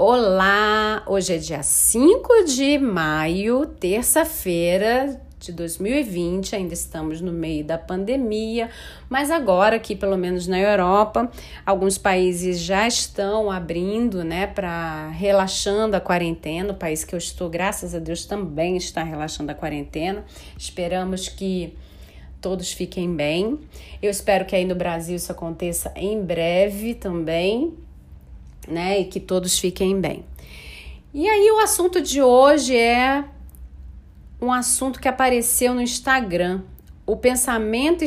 Olá! Hoje é dia 5 de maio, terça-feira de 2020, ainda estamos no meio da pandemia, mas agora aqui, pelo menos na Europa, alguns países já estão abrindo, né, para relaxando a quarentena. O país que eu estou, graças a Deus, também está relaxando a quarentena. Esperamos que todos fiquem bem. Eu espero que aí no Brasil isso aconteça em breve também, né? E que todos fiquem bem. E aí, o assunto de hoje é um assunto que apareceu no Instagram: o pensamento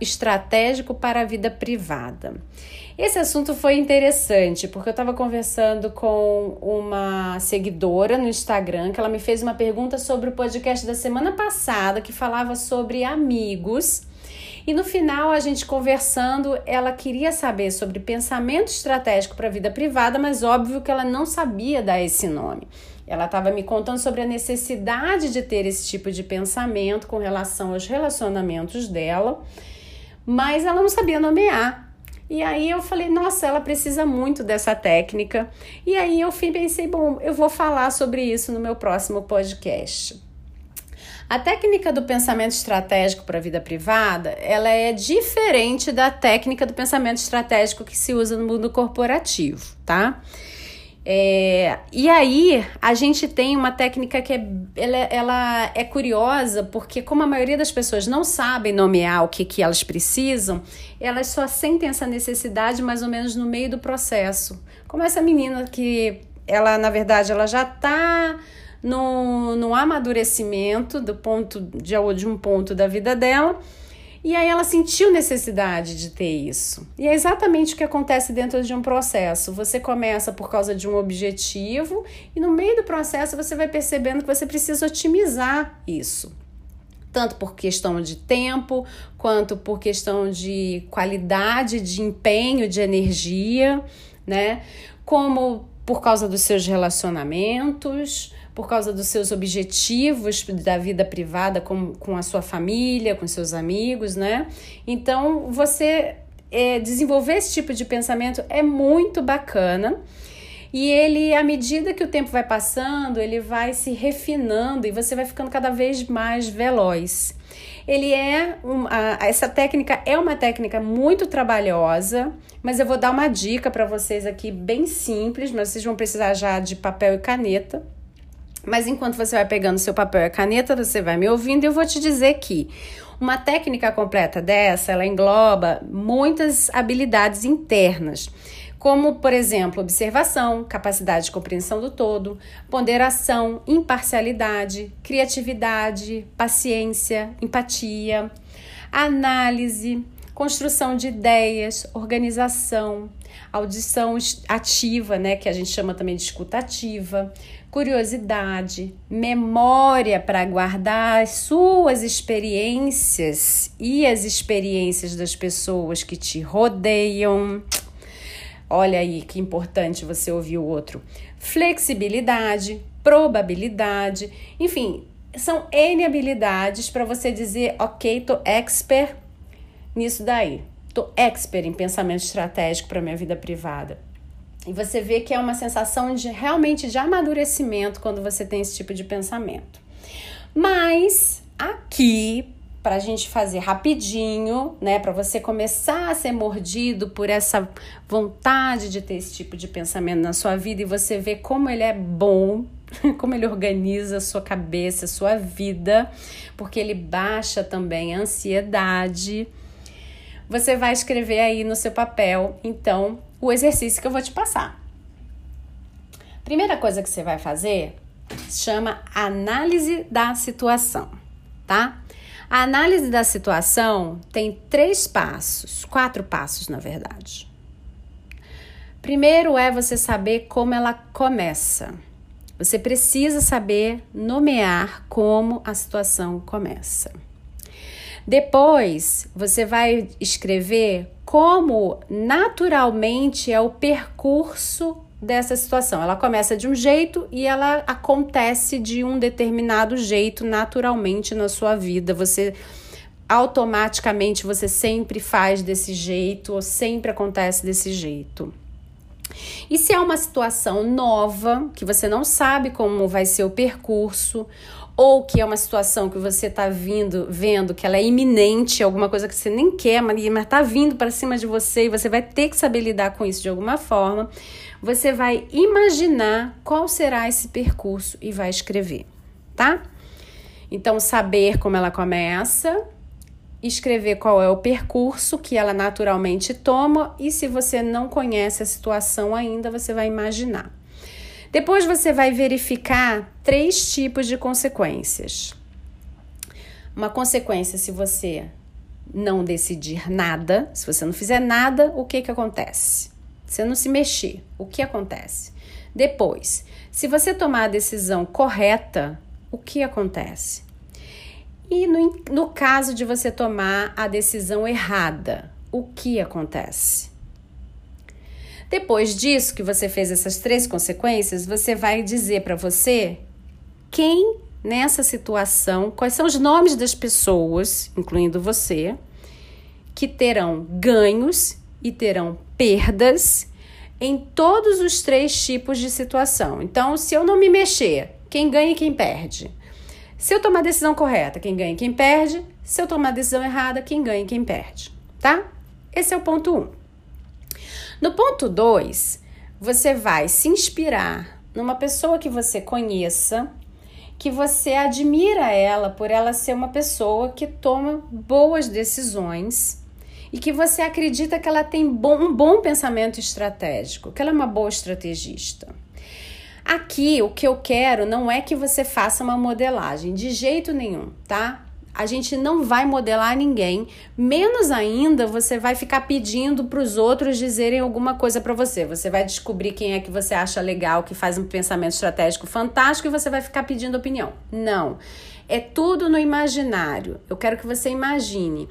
estratégico para a vida privada. Esse assunto foi interessante porque eu estava conversando com uma seguidora no Instagram que ela me fez uma pergunta sobre o podcast da semana passada que falava sobre amigos e no final, a gente conversando, ela queria saber sobre pensamento estratégico para a vida privada, mas óbvio que ela não sabia dar esse nome. Ela estava me contando sobre a necessidade de ter esse tipo de pensamento com relação aos relacionamentos dela, mas ela não sabia nomear. E aí eu falei, nossa, ela precisa muito dessa técnica. E aí eu pensei, bom, eu vou falar sobre isso no meu próximo podcast. A técnica do pensamento estratégico para a vida privada, ela é diferente da técnica do pensamento estratégico que se usa no mundo corporativo, tá? É, e aí a gente tem uma técnica que é, ela, ela, é curiosa porque como a maioria das pessoas não sabem nomear o que, que elas precisam, elas só sentem essa necessidade mais ou menos no meio do processo. Como essa menina que ela na verdade ela já está no, no amadurecimento do ponto de, de um ponto da vida dela. E aí ela sentiu necessidade de ter isso. E é exatamente o que acontece dentro de um processo. Você começa por causa de um objetivo e no meio do processo você vai percebendo que você precisa otimizar isso. Tanto por questão de tempo, quanto por questão de qualidade, de empenho, de energia, né? Como por causa dos seus relacionamentos, por causa dos seus objetivos da vida privada com, com a sua família, com seus amigos, né? Então, você é, desenvolver esse tipo de pensamento é muito bacana. E ele, à medida que o tempo vai passando, ele vai se refinando e você vai ficando cada vez mais veloz. Ele é um, a, essa técnica é uma técnica muito trabalhosa, mas eu vou dar uma dica para vocês aqui bem simples, mas vocês vão precisar já de papel e caneta. Mas enquanto você vai pegando seu papel e caneta, você vai me ouvindo e eu vou te dizer que uma técnica completa dessa, ela engloba muitas habilidades internas, como, por exemplo, observação, capacidade de compreensão do todo, ponderação, imparcialidade, criatividade, paciência, empatia, análise, construção de ideias, organização, audição ativa, né, que a gente chama também de escutativa, curiosidade, memória para guardar as suas experiências e as experiências das pessoas que te rodeiam. Olha aí que importante você ouvir o outro. Flexibilidade, probabilidade, enfim, são N habilidades para você dizer, ok, tô expert nisso daí. Tô expert em pensamento estratégico para minha vida privada. E você vê que é uma sensação de realmente de amadurecimento quando você tem esse tipo de pensamento. Mas aqui, para a gente fazer rapidinho, né, para você começar a ser mordido por essa vontade de ter esse tipo de pensamento na sua vida e você ver como ele é bom, como ele organiza a sua cabeça, a sua vida, porque ele baixa também a ansiedade. Você vai escrever aí no seu papel, então, o exercício que eu vou te passar. Primeira coisa que você vai fazer chama análise da situação, tá? A análise da situação tem três passos, quatro passos na verdade. Primeiro é você saber como ela começa. Você precisa saber nomear como a situação começa. Depois, você vai escrever como naturalmente é o percurso dessa situação. Ela começa de um jeito e ela acontece de um determinado jeito naturalmente na sua vida. Você automaticamente você sempre faz desse jeito ou sempre acontece desse jeito. E se é uma situação nova, que você não sabe como vai ser o percurso, ou que é uma situação que você está vindo, vendo que ela é iminente, alguma coisa que você nem quer, mas está vindo para cima de você e você vai ter que saber lidar com isso de alguma forma, você vai imaginar qual será esse percurso e vai escrever, tá? Então, saber como ela começa, escrever qual é o percurso que ela naturalmente toma e se você não conhece a situação ainda, você vai imaginar. Depois você vai verificar três tipos de consequências. Uma consequência se você não decidir nada, se você não fizer nada, o que que acontece? Se não se mexer, o que acontece? Depois, se você tomar a decisão correta, o que acontece? E no, no caso de você tomar a decisão errada, o que acontece? Depois disso, que você fez essas três consequências, você vai dizer para você quem nessa situação, quais são os nomes das pessoas, incluindo você, que terão ganhos e terão perdas em todos os três tipos de situação. Então, se eu não me mexer, quem ganha e quem perde? Se eu tomar a decisão correta, quem ganha e quem perde. Se eu tomar a decisão errada, quem ganha e quem perde, tá? Esse é o ponto 1. Um. No ponto 2, você vai se inspirar numa pessoa que você conheça, que você admira ela por ela ser uma pessoa que toma boas decisões e que você acredita que ela tem bom, um bom pensamento estratégico, que ela é uma boa estrategista. Aqui o que eu quero não é que você faça uma modelagem, de jeito nenhum, tá? A gente não vai modelar ninguém, menos ainda você vai ficar pedindo para os outros dizerem alguma coisa para você. Você vai descobrir quem é que você acha legal, que faz um pensamento estratégico fantástico e você vai ficar pedindo opinião. Não. É tudo no imaginário. Eu quero que você imagine.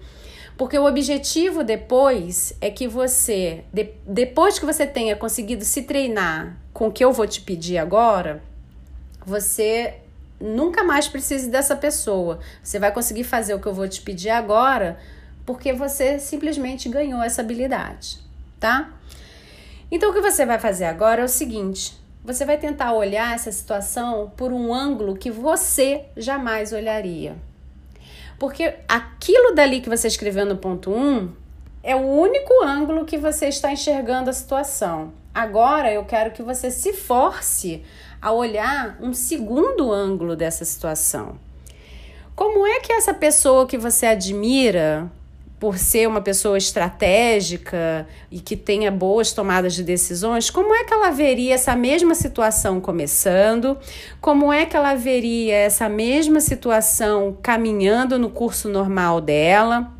Porque o objetivo depois é que você, de, depois que você tenha conseguido se treinar com o que eu vou te pedir agora, você nunca mais precise dessa pessoa. Você vai conseguir fazer o que eu vou te pedir agora porque você simplesmente ganhou essa habilidade, tá? Então o que você vai fazer agora é o seguinte: você vai tentar olhar essa situação por um ângulo que você jamais olharia. Porque aquilo dali que você escreveu no ponto 1 um, é o único ângulo que você está enxergando a situação. Agora eu quero que você se force a olhar um segundo ângulo dessa situação. Como é que essa pessoa que você admira, por ser uma pessoa estratégica e que tenha boas tomadas de decisões, como é que ela veria essa mesma situação começando? Como é que ela veria essa mesma situação caminhando no curso normal dela?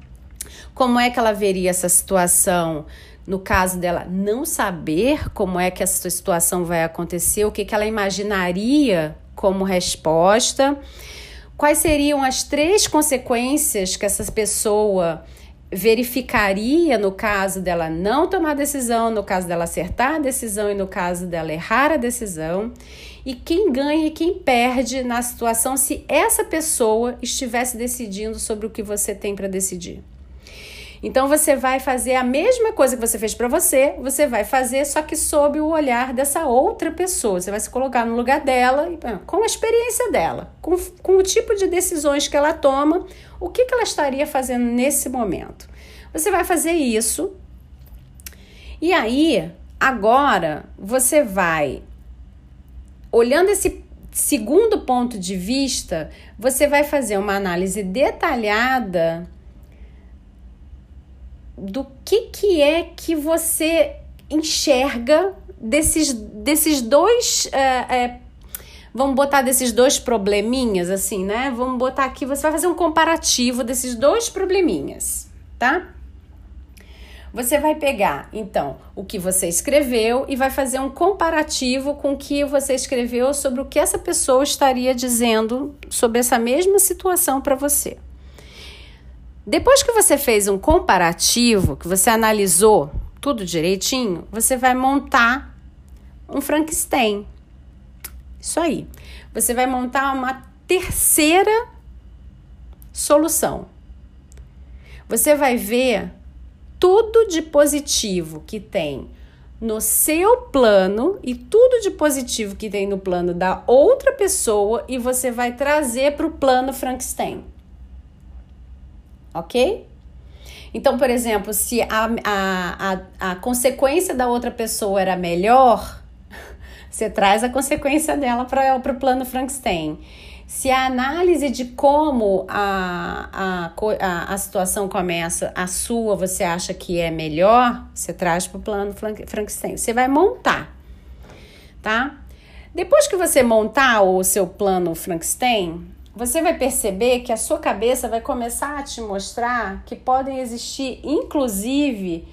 Como é que ela veria essa situação no caso dela não saber como é que essa situação vai acontecer, o que, que ela imaginaria como resposta? Quais seriam as três consequências que essa pessoa verificaria no caso dela não tomar decisão, no caso dela acertar a decisão e no caso dela errar a decisão, e quem ganha e quem perde na situação se essa pessoa estivesse decidindo sobre o que você tem para decidir. Então você vai fazer a mesma coisa que você fez para você, você vai fazer só que sob o olhar dessa outra pessoa. Você vai se colocar no lugar dela, com a experiência dela, com, com o tipo de decisões que ela toma, o que, que ela estaria fazendo nesse momento. Você vai fazer isso. E aí, agora você vai olhando esse segundo ponto de vista, você vai fazer uma análise detalhada do que, que é que você enxerga desses, desses dois. É, é, vamos botar desses dois probleminhas, assim, né? Vamos botar aqui, você vai fazer um comparativo desses dois probleminhas, tá? Você vai pegar, então, o que você escreveu e vai fazer um comparativo com o que você escreveu sobre o que essa pessoa estaria dizendo sobre essa mesma situação para você. Depois que você fez um comparativo, que você analisou tudo direitinho, você vai montar um Frankenstein. Isso aí. Você vai montar uma terceira solução. Você vai ver tudo de positivo que tem no seu plano e tudo de positivo que tem no plano da outra pessoa e você vai trazer para o plano Frankenstein. Ok? Então, por exemplo, se a, a, a, a consequência da outra pessoa era melhor, você traz a consequência dela para o plano Frankenstein. Se a análise de como a, a, a, situação começa, a sua, você acha que é melhor, você traz para o plano Frankenstein. Você vai montar, tá? Depois que você montar o seu plano Frankenstein, você vai perceber que a sua cabeça vai começar a te mostrar que podem existir, inclusive,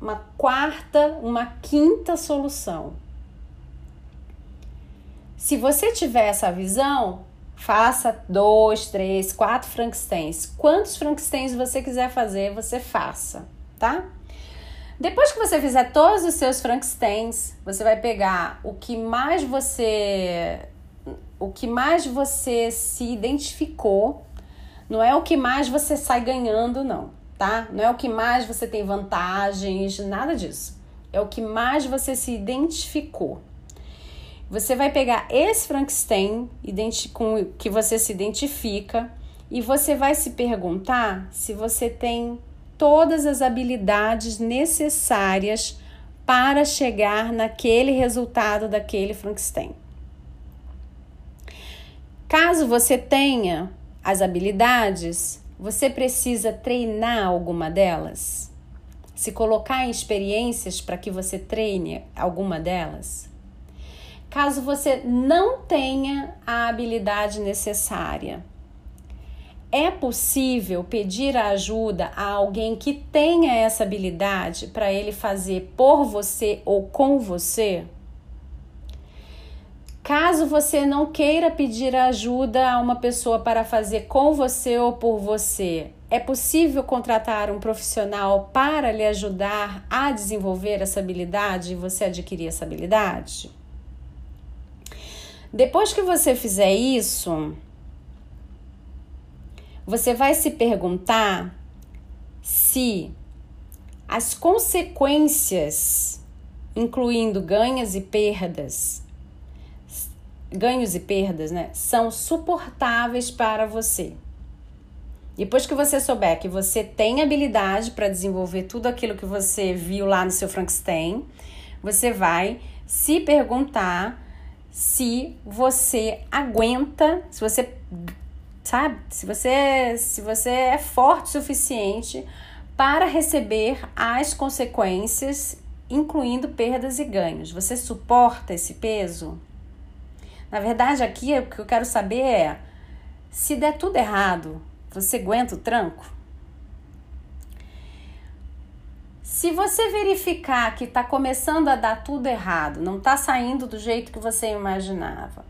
uma quarta, uma quinta solução. Se você tiver essa visão, faça dois, três, quatro Frankensteins. Quantos Frankensteins você quiser fazer, você faça, tá? Depois que você fizer todos os seus Frankensteins, você vai pegar o que mais você o que mais você se identificou, não é o que mais você sai ganhando, não, tá? Não é o que mais você tem vantagens, nada disso. É o que mais você se identificou. Você vai pegar esse Frankenstein com que você se identifica e você vai se perguntar se você tem todas as habilidades necessárias para chegar naquele resultado daquele Frankenstein. Caso você tenha as habilidades, você precisa treinar alguma delas? Se colocar em experiências para que você treine alguma delas? caso você não tenha a habilidade necessária. É possível pedir a ajuda a alguém que tenha essa habilidade para ele fazer por você ou com você? Caso você não queira pedir ajuda a uma pessoa para fazer com você ou por você, é possível contratar um profissional para lhe ajudar a desenvolver essa habilidade e você adquirir essa habilidade? Depois que você fizer isso, você vai se perguntar se as consequências, incluindo ganhos e perdas, ganhos e perdas, né, são suportáveis para você. Depois que você souber que você tem habilidade para desenvolver tudo aquilo que você viu lá no seu Frankenstein, você vai se perguntar se você aguenta, se você sabe, se você se você é forte o suficiente para receber as consequências, incluindo perdas e ganhos. Você suporta esse peso? Na verdade, aqui o que eu quero saber é se der tudo errado, você aguenta o tranco? Se você verificar que está começando a dar tudo errado, não está saindo do jeito que você imaginava,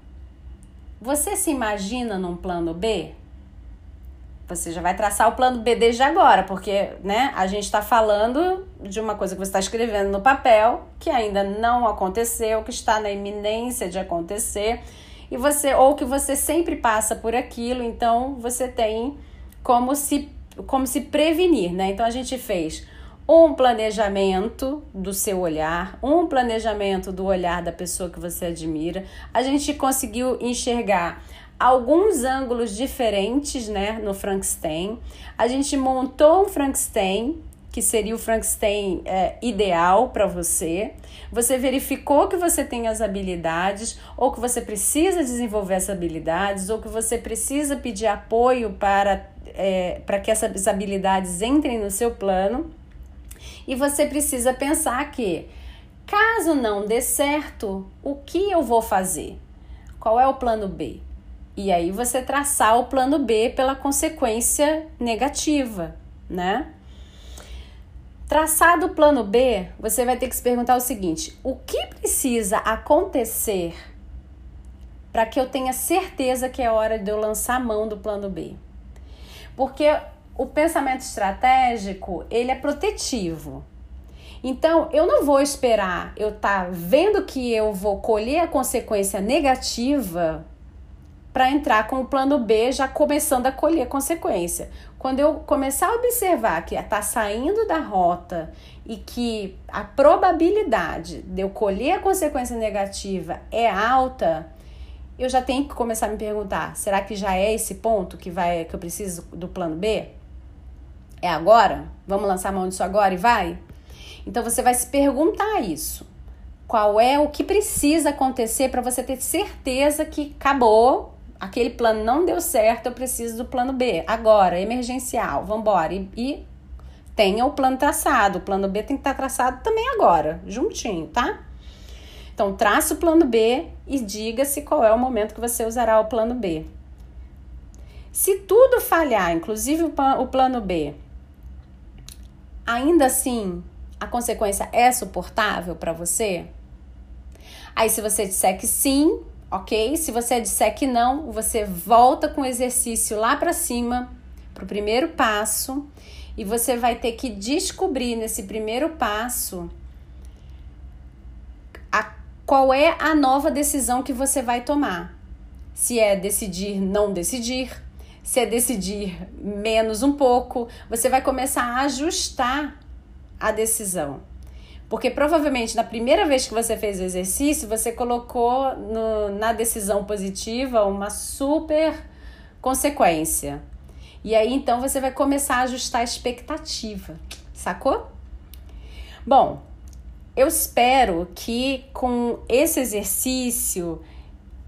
você se imagina num plano B? Você já vai traçar o plano B desde agora, porque né, a gente está falando de uma coisa que você está escrevendo no papel que ainda não aconteceu, que está na iminência de acontecer, e você ou que você sempre passa por aquilo, então você tem como se como se prevenir, né? Então a gente fez um planejamento do seu olhar, um planejamento do olhar da pessoa que você admira. A gente conseguiu enxergar alguns ângulos diferentes, né, no Frankenstein. A gente montou um Frankenstein que seria o Frankenstein é, ideal para você. Você verificou que você tem as habilidades, ou que você precisa desenvolver essas habilidades, ou que você precisa pedir apoio para, é, para que essas habilidades entrem no seu plano. E você precisa pensar que, caso não dê certo, o que eu vou fazer? Qual é o plano B? E aí você traçar o plano B pela consequência negativa, né? Traçado o plano B, você vai ter que se perguntar o seguinte: o que precisa acontecer para que eu tenha certeza que é hora de eu lançar a mão do plano B? Porque o pensamento estratégico, ele é protetivo. Então, eu não vou esperar eu estar tá vendo que eu vou colher a consequência negativa para entrar com o plano B já começando a colher consequência. Quando eu começar a observar que está saindo da rota e que a probabilidade de eu colher a consequência negativa é alta, eu já tenho que começar a me perguntar: será que já é esse ponto que vai que eu preciso do plano B? É agora? Vamos lançar a mão disso agora e vai? Então você vai se perguntar isso. Qual é o que precisa acontecer para você ter certeza que acabou, aquele plano não deu certo, eu preciso do plano B. Agora, emergencial, vamos embora. E, e tenha o plano traçado. O plano B tem que estar tá traçado também agora, juntinho, tá? Então, traça o plano B e diga-se qual é o momento que você usará o plano B. Se tudo falhar, inclusive o plano B, ainda assim a consequência é suportável para você? Aí, se você disser que sim, ok. Se você disser que não, você volta com o exercício lá para cima, para o primeiro passo, e você vai ter que descobrir nesse primeiro passo a, qual é a nova decisão que você vai tomar. Se é decidir não decidir, se é decidir menos um pouco, você vai começar a ajustar a decisão. Porque provavelmente na primeira vez que você fez o exercício, você colocou no, na decisão positiva uma super consequência. E aí então você vai começar a ajustar a expectativa, sacou? Bom, eu espero que com esse exercício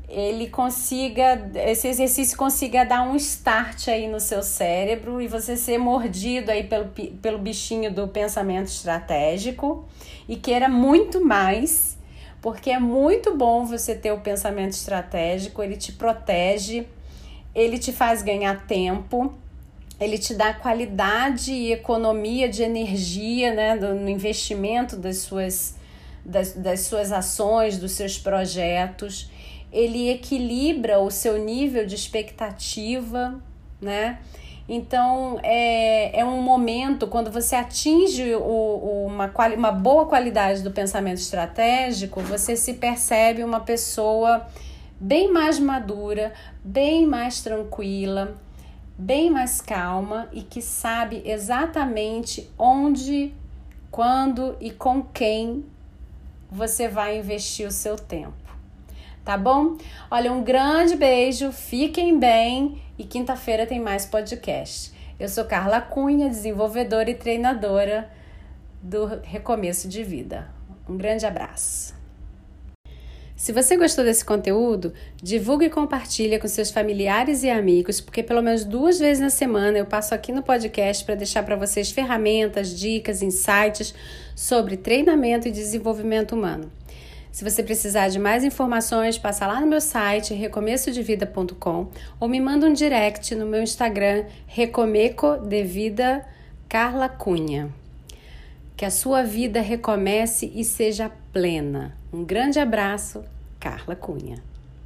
ele consiga, esse exercício consiga dar um start aí no seu cérebro e você ser mordido aí pelo, pelo bichinho do pensamento estratégico. E queira muito mais, porque é muito bom você ter o pensamento estratégico, ele te protege, ele te faz ganhar tempo, ele te dá qualidade e economia de energia né, no investimento das suas, das, das suas ações, dos seus projetos ele equilibra o seu nível de expectativa, né? Então é, é um momento quando você atinge o, o, uma, uma boa qualidade do pensamento estratégico, você se percebe uma pessoa bem mais madura, bem mais tranquila, bem mais calma e que sabe exatamente onde, quando e com quem você vai investir o seu tempo tá bom? Olha, um grande beijo, fiquem bem e quinta-feira tem mais podcast. Eu sou Carla Cunha, desenvolvedora e treinadora do Recomeço de Vida. Um grande abraço. Se você gostou desse conteúdo, divulgue e compartilhe com seus familiares e amigos, porque pelo menos duas vezes na semana eu passo aqui no podcast para deixar para vocês ferramentas, dicas, insights sobre treinamento e desenvolvimento humano. Se você precisar de mais informações, passa lá no meu site recomeçodevida.com ou me manda um direct no meu Instagram Recomeco de Vida Carla Cunha. Que a sua vida recomece e seja plena. Um grande abraço, Carla Cunha.